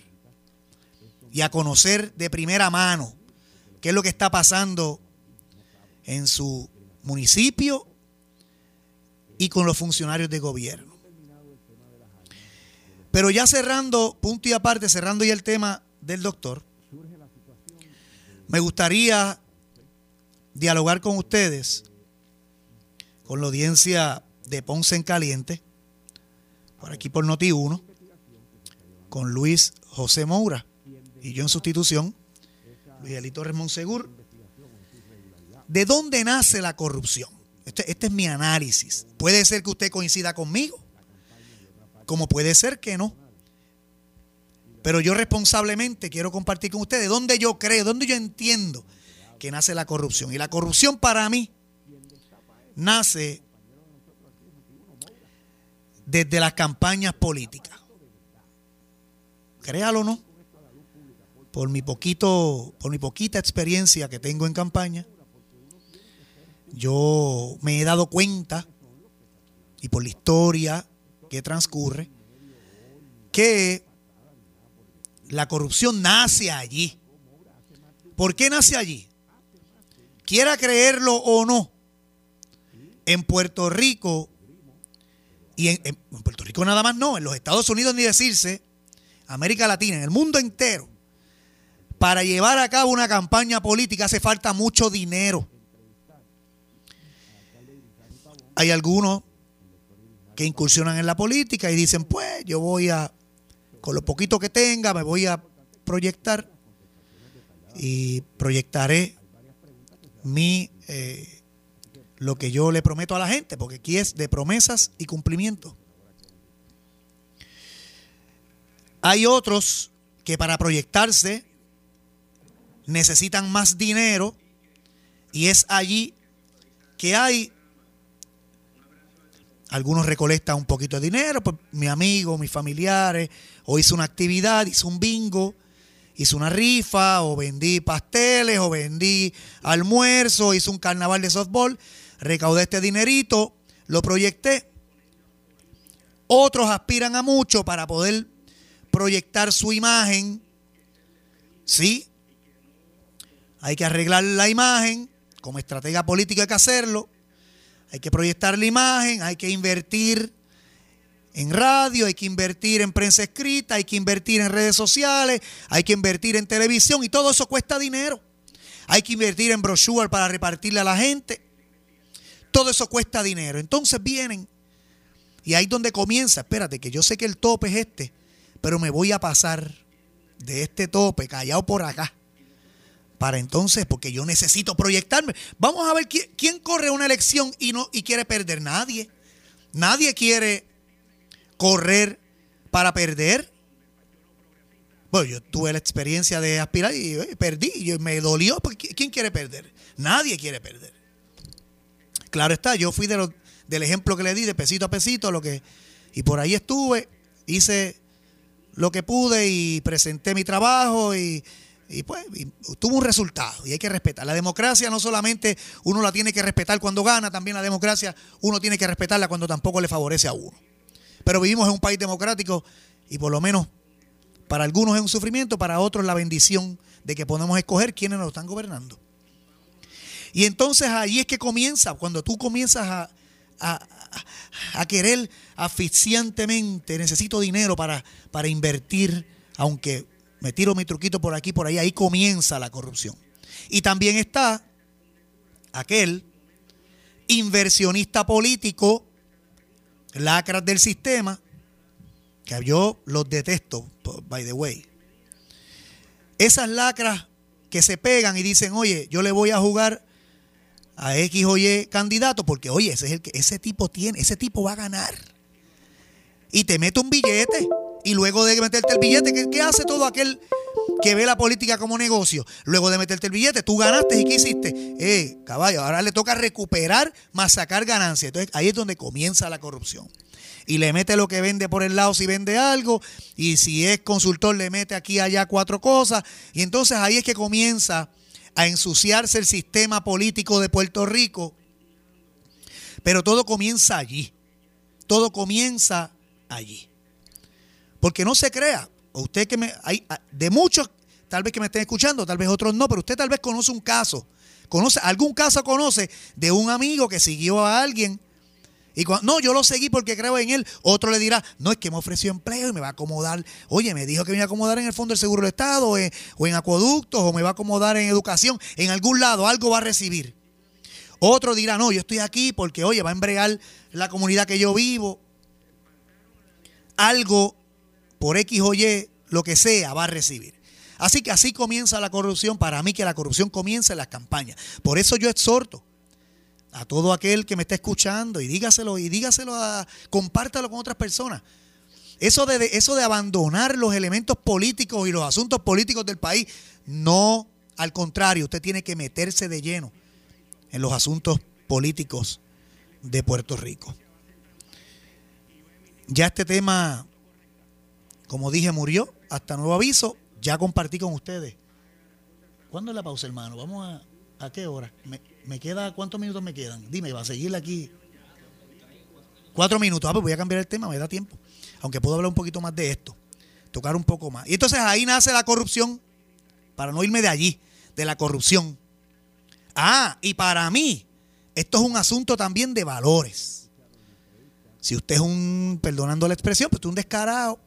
y a conocer de primera mano qué es lo que está pasando en su municipio y con los funcionarios de gobierno. Pero ya cerrando, punto y aparte, cerrando ya el tema del doctor, me gustaría dialogar con ustedes, con la audiencia de Ponce en Caliente, por aquí por Noti 1, con Luis José Moura y yo en sustitución, Luis Elito Monsegur. ¿De dónde nace la corrupción? Este, este es mi análisis. Puede ser que usted coincida conmigo, como puede ser que no. Pero yo responsablemente quiero compartir con ustedes dónde yo creo, dónde yo entiendo que nace la corrupción. Y la corrupción para mí nace desde las campañas políticas créalo o no, por mi poquito, por mi poquita experiencia que tengo en campaña, yo me he dado cuenta, y por la historia que transcurre, que la corrupción nace allí. ¿Por qué nace allí? Quiera creerlo o no, en Puerto Rico, y en, Puerto Rico nada más no, en los Estados Unidos ni decirse, América Latina, en el mundo entero, para llevar a cabo una campaña política hace falta mucho dinero. Hay algunos que incursionan en la política y dicen, pues yo voy a, con lo poquito que tenga, me voy a proyectar y proyectaré mi, eh, lo que yo le prometo a la gente, porque aquí es de promesas y cumplimiento. Hay otros que para proyectarse necesitan más dinero y es allí que hay algunos recolectan un poquito de dinero, pues mi amigo, mis familiares, o hice una actividad, hice un bingo, hice una rifa, o vendí pasteles, o vendí almuerzo, hice un carnaval de softball, recaudé este dinerito, lo proyecté. Otros aspiran a mucho para poder proyectar su imagen, ¿sí? Hay que arreglar la imagen, como estratega política hay que hacerlo. Hay que proyectar la imagen, hay que invertir en radio, hay que invertir en prensa escrita, hay que invertir en redes sociales, hay que invertir en televisión y todo eso cuesta dinero. Hay que invertir en brochure para repartirle a la gente. Todo eso cuesta dinero. Entonces vienen y ahí es donde comienza, espérate, que yo sé que el tope es este, pero me voy a pasar de este tope callado por acá. Para entonces, porque yo necesito proyectarme. Vamos a ver quién, corre una elección y, no, y quiere perder. Nadie. Nadie quiere correr para perder. Bueno, yo tuve la experiencia de aspirar y perdí. Y me dolió. Porque ¿Quién quiere perder? Nadie quiere perder. Claro está, yo fui de del ejemplo que le di, de pesito a pesito, lo que, y por ahí estuve, hice lo que pude y presenté mi trabajo y, pues tuvo un resultado y hay que respetar. La democracia no solamente uno la tiene que respetar cuando gana, también la democracia uno tiene que respetarla cuando tampoco le favorece a uno. Pero vivimos en un país democrático y por lo menos para algunos es un sufrimiento, para otros la bendición de que podemos escoger quiénes nos están gobernando. Y entonces ahí es que comienza, cuando tú comienzas a, a, querer asfixiantemente, necesito dinero para, para invertir, aunque me tiro mi truquito por aquí, por ahí, ahí comienza la corrupción. Y también está aquel inversionista político, lacras del sistema, que yo los detesto, by the way. Esas lacras que se pegan y dicen, oye, yo le voy a jugar a X o Y candidato, porque oye, ese es el que ese tipo tiene, ese tipo va a ganar. Y te mete un billete. Y luego de meterte el billete, ¿qué, hace todo aquel que ve la política como negocio? Luego de meterte el billete, tú ganaste y ¿qué hiciste? Eh, caballo, ahora le toca recuperar más sacar ganancias. Entonces ahí es donde comienza la corrupción y le mete lo que vende por el lado si vende algo, y si es consultor le mete aquí allá cuatro cosas, y entonces ahí es que comienza a ensuciarse el sistema político de Puerto Rico. Pero todo comienza allí. Todo comienza allí. Porque no se crea, usted que me hay de muchos tal vez que me estén escuchando, tal vez otros no, pero usted tal vez conoce un caso, conoce algún caso conoce de un amigo que siguió a alguien y cuando, no, yo lo seguí porque creo en él. Otro le dirá, no, es que me ofreció empleo y me va a acomodar. Oye, me dijo que me iba a acomodar en el Fondo del Seguro del Estado o en, o en acueductos o me va a acomodar en educación. En algún lado algo va a recibir. Otro dirá, no, yo estoy aquí porque, oye, va a embregar la comunidad que yo vivo. Algo por X o Y, lo que sea, va a recibir. Así que así comienza la corrupción. Para mí que la corrupción comienza en las campañas. Por eso yo exhorto a todo aquel que me está escuchando y dígaselo y dígaselo a compártalo con otras personas. Eso de, eso de abandonar los elementos políticos y los asuntos políticos del país, no, al contrario, usted tiene que meterse de lleno en los asuntos políticos de Puerto Rico. Ya este tema, como dije, murió hasta nuevo aviso. Ya compartí con ustedes. ¿Cuándo es la pausa, hermano? Vamos a... ¿A qué hora? ¿Me queda cuántos minutos me quedan? Dime, va a seguir aquí. Cuatro minutos. Ah, pues voy a cambiar el tema, me da tiempo. Aunque puedo hablar un poquito más de esto. Tocar un poco más. Y entonces ahí nace la corrupción. Para no irme de allí, de la corrupción. Ah, y para mí, esto es un asunto también de valores. Si usted es un, perdonando la expresión, pues usted es un descarado,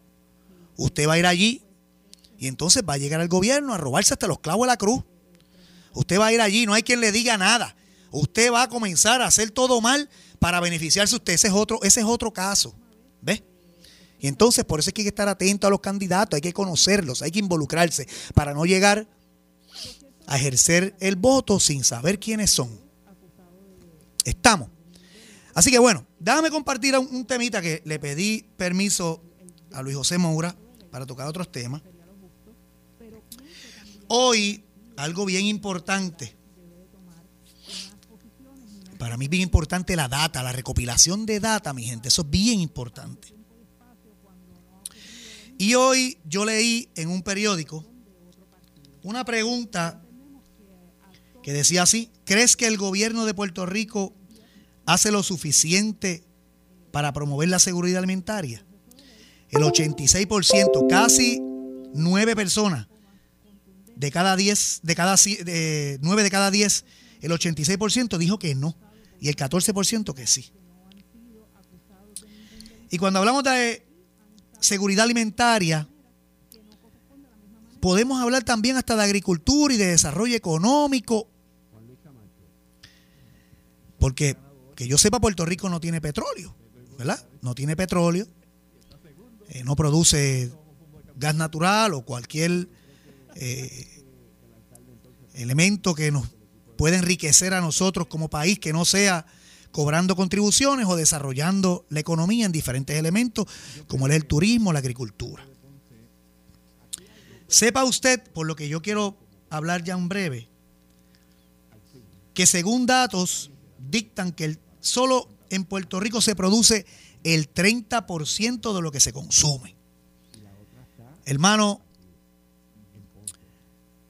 usted va a ir allí y entonces va a llegar al gobierno a robarse hasta los clavos de la cruz. Usted va a ir allí, no hay quien le diga nada. Usted va a comenzar a hacer todo mal para beneficiarse usted. Ese es otro, ese es otro caso. ¿Ve? Y entonces por eso es que hay que estar atento a los candidatos, hay que conocerlos, hay que involucrarse para no llegar a ejercer el voto sin saber quiénes son. Estamos. Así que bueno, déjame compartir un temita que le pedí permiso a Luis José Moura para tocar otros temas. Hoy algo bien importante. Para mí es bien importante la data, la recopilación de data, mi gente. Eso es bien importante. Y hoy yo leí en un periódico una pregunta que decía así, ¿crees que el gobierno de Puerto Rico hace lo suficiente para promover la seguridad alimentaria? El 86%, casi nueve personas de cada 10, de cada de 9 de cada 10, el 86% dijo que no y el 14% que sí. Y cuando hablamos de seguridad alimentaria, podemos hablar también hasta de agricultura y de desarrollo económico. Porque que yo sepa, Puerto Rico no tiene petróleo, ¿verdad? No tiene petróleo, eh, no produce gas natural o cualquier eh, elemento que nos puede enriquecer a nosotros como país, que no sea cobrando contribuciones o desarrollando la economía en diferentes elementos, como es el turismo, la agricultura. Sepa usted, por lo que yo quiero hablar ya en breve, que según datos dictan que solo en Puerto Rico se produce el 30% de lo que se consume. Hermano,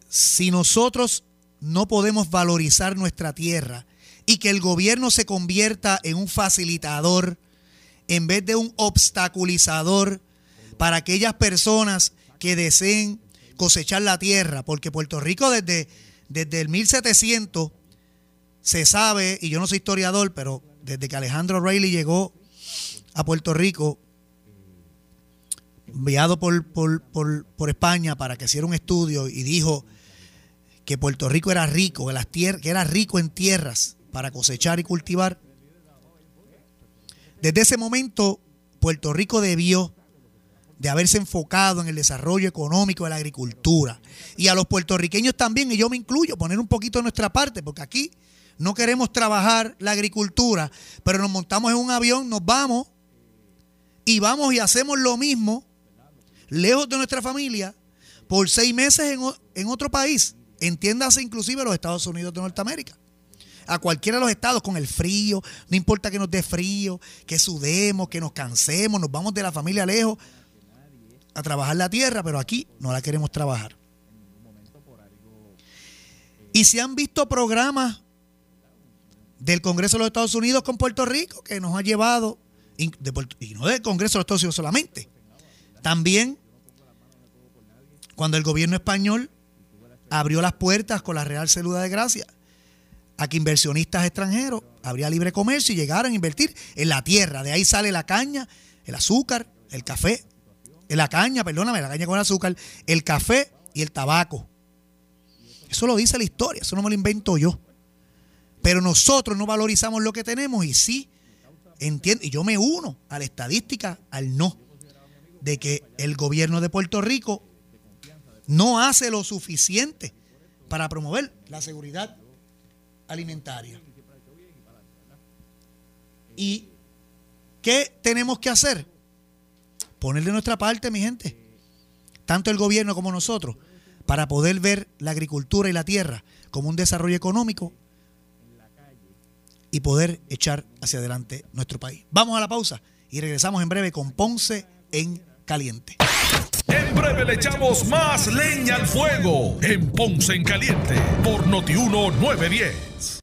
si nosotros no podemos valorizar nuestra tierra y que el gobierno se convierta en un facilitador en vez de un obstaculizador para aquellas personas que deseen cosechar la tierra, porque Puerto Rico desde, desde el 1700 se sabe, y yo no soy historiador, pero desde que Alejandro Reilly llegó a Puerto Rico, enviado por, por, por España para que hiciera un estudio y dijo que Puerto Rico era rico, que, las que era rico en tierras para cosechar y cultivar. Desde ese momento, Puerto Rico debió de haberse enfocado en el desarrollo económico de la agricultura. Y a los puertorriqueños también, y yo me incluyo, poner un poquito de nuestra parte, porque aquí no queremos trabajar la agricultura, pero nos montamos en un avión, nos vamos y vamos y hacemos lo mismo, lejos de nuestra familia, por seis meses en, otro país. Entiéndase inclusive los Estados Unidos de Norteamérica. A cualquiera de los estados con el frío, no importa que nos dé frío, que sudemos, que nos cansemos, nos vamos de la familia lejos a trabajar la tierra, pero aquí no la queremos trabajar. Y se han visto programas del Congreso de los Estados Unidos con Puerto Rico que nos ha llevado, y no del Congreso de los Estados Unidos solamente, también cuando el gobierno español abrió las puertas con la Real Celuda de Gracia a que inversionistas extranjeros habría libre comercio y llegaran a invertir en la tierra. De ahí sale la caña, el azúcar, el café, la caña, perdóname, la caña con azúcar, el café y el tabaco. Eso lo dice la historia, eso no me lo invento yo. Pero nosotros no valorizamos lo que tenemos y sí, entiendo, y yo me uno a la estadística, al no, de que el gobierno de Puerto Rico no hace lo suficiente para promover la seguridad alimentaria. ¿Y qué tenemos que hacer? Ponerle nuestra parte, mi gente, tanto el gobierno como nosotros, para poder ver la agricultura y la tierra como un desarrollo económico y poder echar hacia adelante nuestro país. Vamos a la pausa y regresamos en breve con Ponce en Caliente. En breve le echamos más leña al fuego en Ponce en Caliente por Notiuno 910.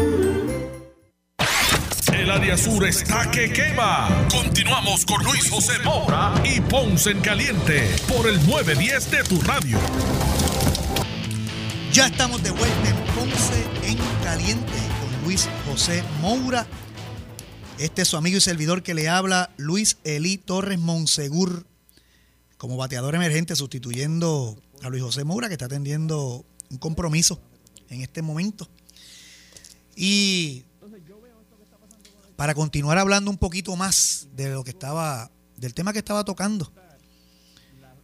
Área sur está que quema. Continuamos con Luis José Moura y Ponce en Caliente por el 910 de tu radio. Ya estamos de vuelta en Ponce en Caliente con Luis José Moura. Este es su amigo y servidor que le habla, Luis Elí Torres Monsegur, como bateador emergente, sustituyendo a Luis José Moura, que está atendiendo un compromiso en este momento. Y para continuar hablando un poquito más de lo que estaba, del tema que estaba tocando.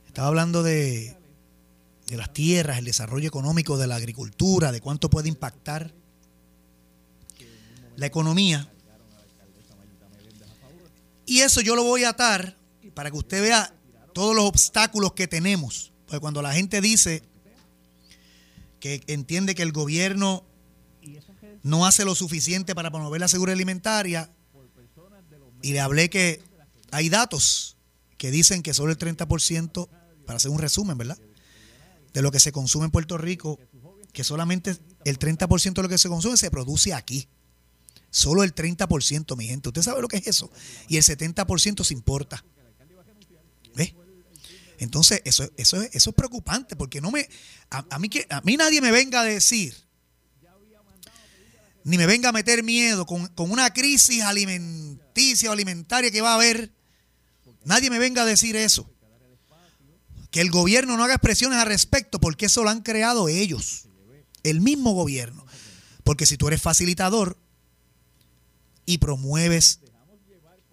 Estaba hablando de, de las tierras, el desarrollo económico de la agricultura, de cuánto puede impactar la economía. Y eso yo lo voy a atar para que usted vea todos los obstáculos que tenemos. Porque cuando la gente dice que entiende que el gobierno no hace lo suficiente para promover la seguridad alimentaria. Y le hablé que hay datos que dicen que solo el 30%, para hacer un resumen, ¿verdad? De lo que se consume en Puerto Rico, que solamente el 30% de lo que se consume se produce aquí. Solo el 30%, mi gente. ¿Usted sabe lo que es eso? Y el 70% se importa. ¿Ve? Entonces, eso, eso, eso es preocupante, porque no me. A, mí que, a mí nadie me venga a decir ni me venga a meter miedo con, una crisis alimenticia o alimentaria que va a haber. Nadie me venga a decir eso. Que el gobierno no haga expresiones al respecto, porque eso lo han creado ellos, el mismo gobierno. Porque si tú eres facilitador y promueves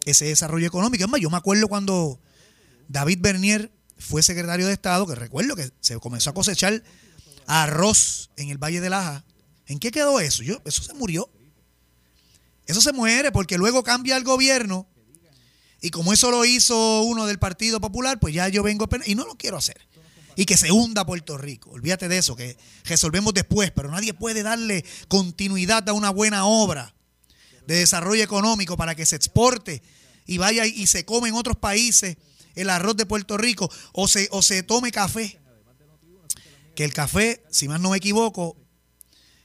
ese desarrollo económico, es más, yo me acuerdo cuando David Bernier fue secretario de Estado, que recuerdo que se comenzó a cosechar arroz en el Valle de Laja ¿En qué quedó eso? Yo, eso se murió. Eso se muere porque luego cambia el gobierno y como eso lo hizo uno del Partido Popular, pues ya yo vengo y no lo quiero hacer. Y que se hunda Puerto Rico. Olvídate de eso, que resolvemos después, pero nadie puede darle continuidad a una buena obra de desarrollo económico para que se exporte y vaya y se come en otros países el arroz de Puerto Rico o se, o se tome café. Que el café, si más no me equivoco,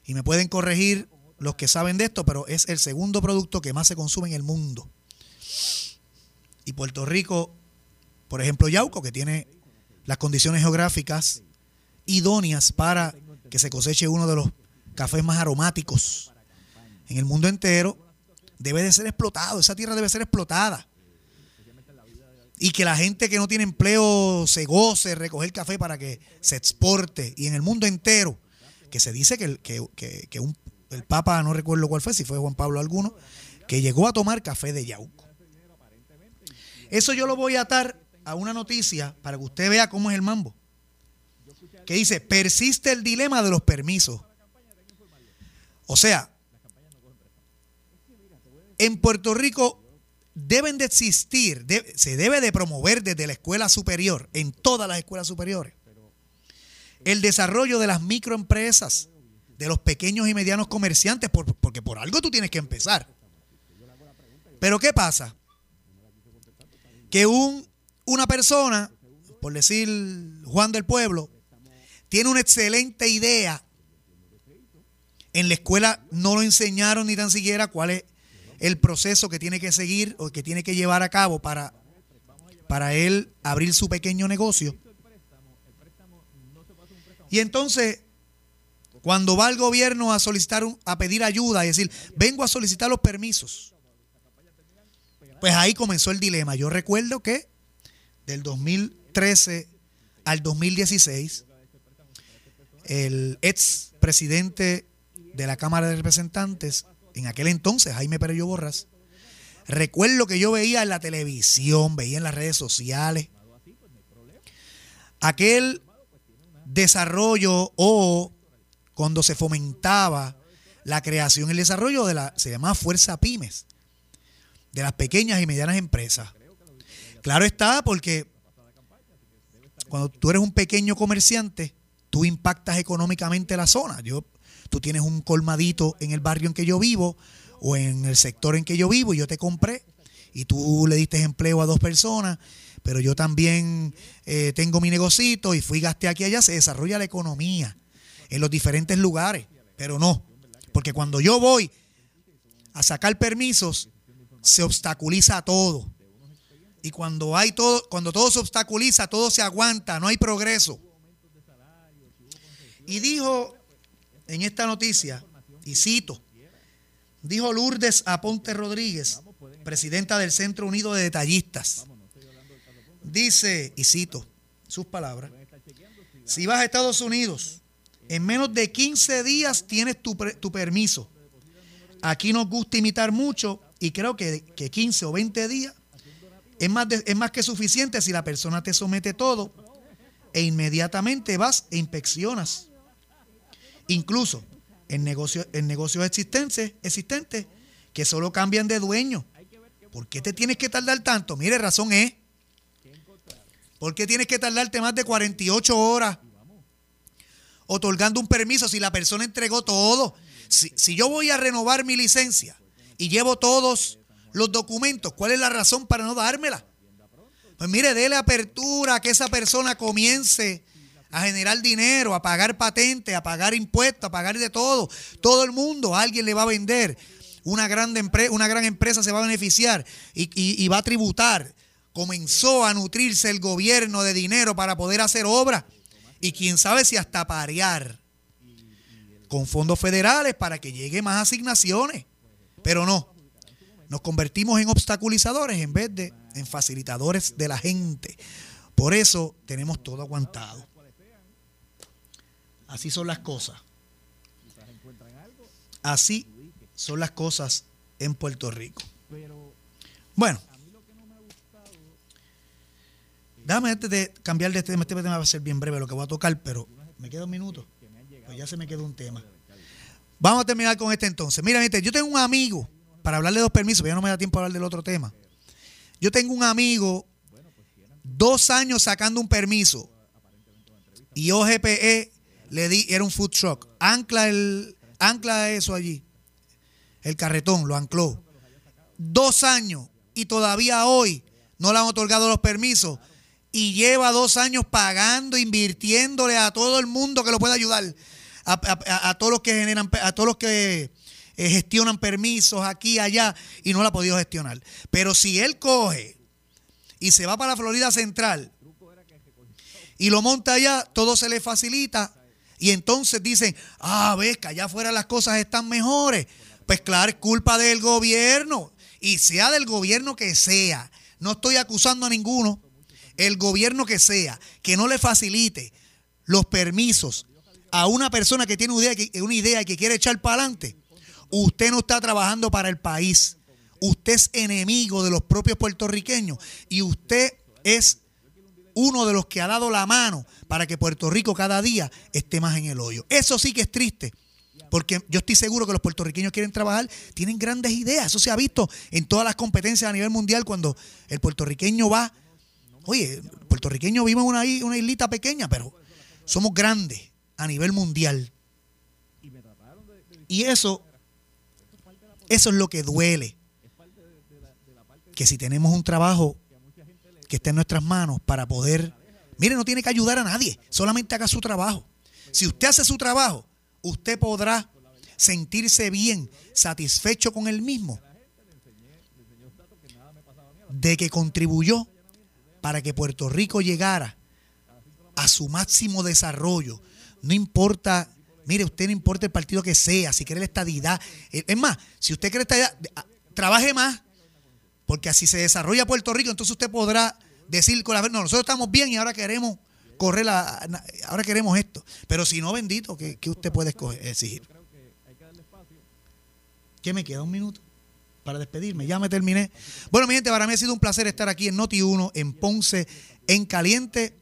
y me pueden corregir los que saben de esto, pero es el segundo producto que más se consume en el mundo. Y Puerto Rico, por ejemplo, Yauco, que tiene las condiciones geográficas idóneas para que se coseche uno de los cafés más aromáticos en el mundo entero, debe de ser explotado. Esa tierra debe ser explotada. Y que la gente que no tiene empleo se goce recoger café para que se exporte. Y en el mundo entero, que se dice que, que, un, el Papa, no recuerdo cuál fue, si fue Juan Pablo alguno, que llegó a tomar café de Yauco. Eso yo lo voy a atar a una noticia para que usted vea cómo es el mambo. Que dice, persiste el dilema de los permisos. O sea, en Puerto Rico deben de existir, se debe de promover desde la escuela superior, en todas las escuelas superiores, el desarrollo de las microempresas, de los pequeños y medianos comerciantes, porque por algo tú tienes que empezar. Pero ¿qué pasa? Que un, una persona, por decir Juan del Pueblo, tiene una excelente idea. En la escuela no lo enseñaron ni tan siquiera cuál es el proceso que tiene que seguir o que tiene que llevar a cabo para, para él abrir su pequeño negocio. Y entonces, cuando va el gobierno a solicitar, a pedir ayuda y decir, vengo a solicitar los permisos, pues ahí comenzó el dilema. Yo recuerdo que del 2013 al 2016, el ex presidente de la Cámara de Representantes, en aquel entonces, Jaime Perello Borras, recuerdo que yo veía en la televisión, veía en las redes sociales, aquel desarrollo o cuando se fomentaba la creación y el desarrollo de la, se llamaba Fuerza Pymes, de las pequeñas y medianas empresas. Claro está, porque cuando tú eres un pequeño comerciante, tú impactas económicamente la zona. Yo tú tienes un colmadito en el barrio en que yo vivo o en el sector en que yo vivo y yo te compré y tú le diste empleo a dos personas, pero yo también eh, tengo mi negocito y fui gasté aquí y allá, se desarrolla la economía en los diferentes lugares, pero no, porque cuando yo voy a sacar permisos, se obstaculiza todo. Y cuando hay todo, cuando todo se obstaculiza, todo se aguanta, no hay progreso. Y dijo en esta noticia, y cito, dijo Lourdes Aponte Rodríguez, presidenta del Centro Unido de Detallistas. Dice, y cito sus palabras, si vas a Estados Unidos, en menos de 15 días tienes tu, permiso. Aquí nos gusta imitar mucho y creo que, que 15 o 20 días es más, es más que suficiente si la persona te somete todo e inmediatamente vas e inspeccionas Incluso en, negocios en negocios existentes, existentes que solo cambian de dueño. ¿Por qué te tienes que tardar tanto? Mire, razón es. ¿Por qué tienes que tardarte más de 48 horas otorgando un permiso si la persona entregó todo? Si, si yo voy a renovar mi licencia y llevo todos los documentos, ¿cuál es la razón para no dármela? Pues mire, déle apertura a que esa persona comience a generar dinero, a pagar patentes, a pagar impuestos, a pagar de todo. Todo el mundo, alguien le va a vender. Una gran, una gran empresa se va a beneficiar y, y va a tributar. Comenzó a nutrirse el gobierno de dinero para poder hacer obras. Y quién sabe si hasta parear con fondos federales para que llegue más asignaciones. Pero no, nos convertimos en obstaculizadores en vez de en facilitadores de la gente. Por eso tenemos todo aguantado. Así son las cosas. Así son las cosas en Puerto Rico. Bueno, déjame de cambiar de tema. Este tema va a ser bien breve lo que voy a tocar, pero me queda un minuto. Pues ya se me quedó un tema. Vamos a terminar con este entonces. Mira, gente, yo tengo un amigo, para hablarle de los permisos, ya no me da tiempo a hablar del otro tema. Yo tengo un amigo, dos años sacando un permiso, y OGPE le di, era un food truck. Ancla, el, ancla eso allí. El carretón, lo ancló. Dos años y todavía hoy no le han otorgado los permisos. Y lleva dos años pagando, invirtiéndole a todo el mundo que lo pueda ayudar. A, todos los que generan, a todos los que eh, gestionan permisos aquí allá y no lo ha podido gestionar. Pero si él coge y se va para la Florida Central y lo monta allá, todo se le facilita y entonces dicen, ah, ves que allá afuera las cosas están mejores. Pues claro, es culpa del gobierno. Y sea del gobierno que sea. No estoy acusando a ninguno. El gobierno que sea, que no le facilite los permisos a una persona que tiene una idea, y que quiere echar para adelante, usted no está trabajando para el país. Usted es enemigo de los propios puertorriqueños y usted es uno de los que ha dado la mano para que Puerto Rico cada día esté más en el hoyo. Eso sí que es triste. Porque yo estoy seguro que los puertorriqueños quieren trabajar, tienen grandes ideas. Eso se ha visto en todas las competencias a nivel mundial cuando el puertorriqueño va. Oye, el puertorriqueño vive en una, una islita pequeña, pero somos grandes a nivel mundial. Y eso, eso es lo que duele. Que si tenemos un trabajo que esté en nuestras manos para poder... Mire, no tiene que ayudar a nadie, solamente haga su trabajo. Si usted hace su trabajo, usted podrá sentirse bien, satisfecho con él mismo, de que contribuyó para que Puerto Rico llegara a su máximo desarrollo. No importa, mire, usted no importa el partido que sea, si quiere la estadidad. Es más, si usted quiere estadidad, trabaje más, porque así se desarrolla Puerto Rico, entonces usted podrá decir con la no, nosotros estamos bien y ahora queremos correr la, ahora queremos esto. Pero si no, bendito, ¿qué, usted puede escoger, exigir? ¿Qué me queda? ¿Un minuto? Para despedirme, ya me terminé. Bueno, mi gente, para mí ha sido un placer estar aquí en Noti1, en Ponce, en Caliente.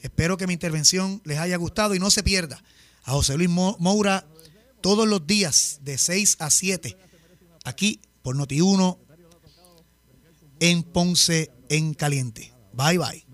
Espero que mi intervención les haya gustado y no se pierda a José Luis Moura todos los días de 6 a 7 aquí por Noti1 en Ponce en Caliente. Bye bye.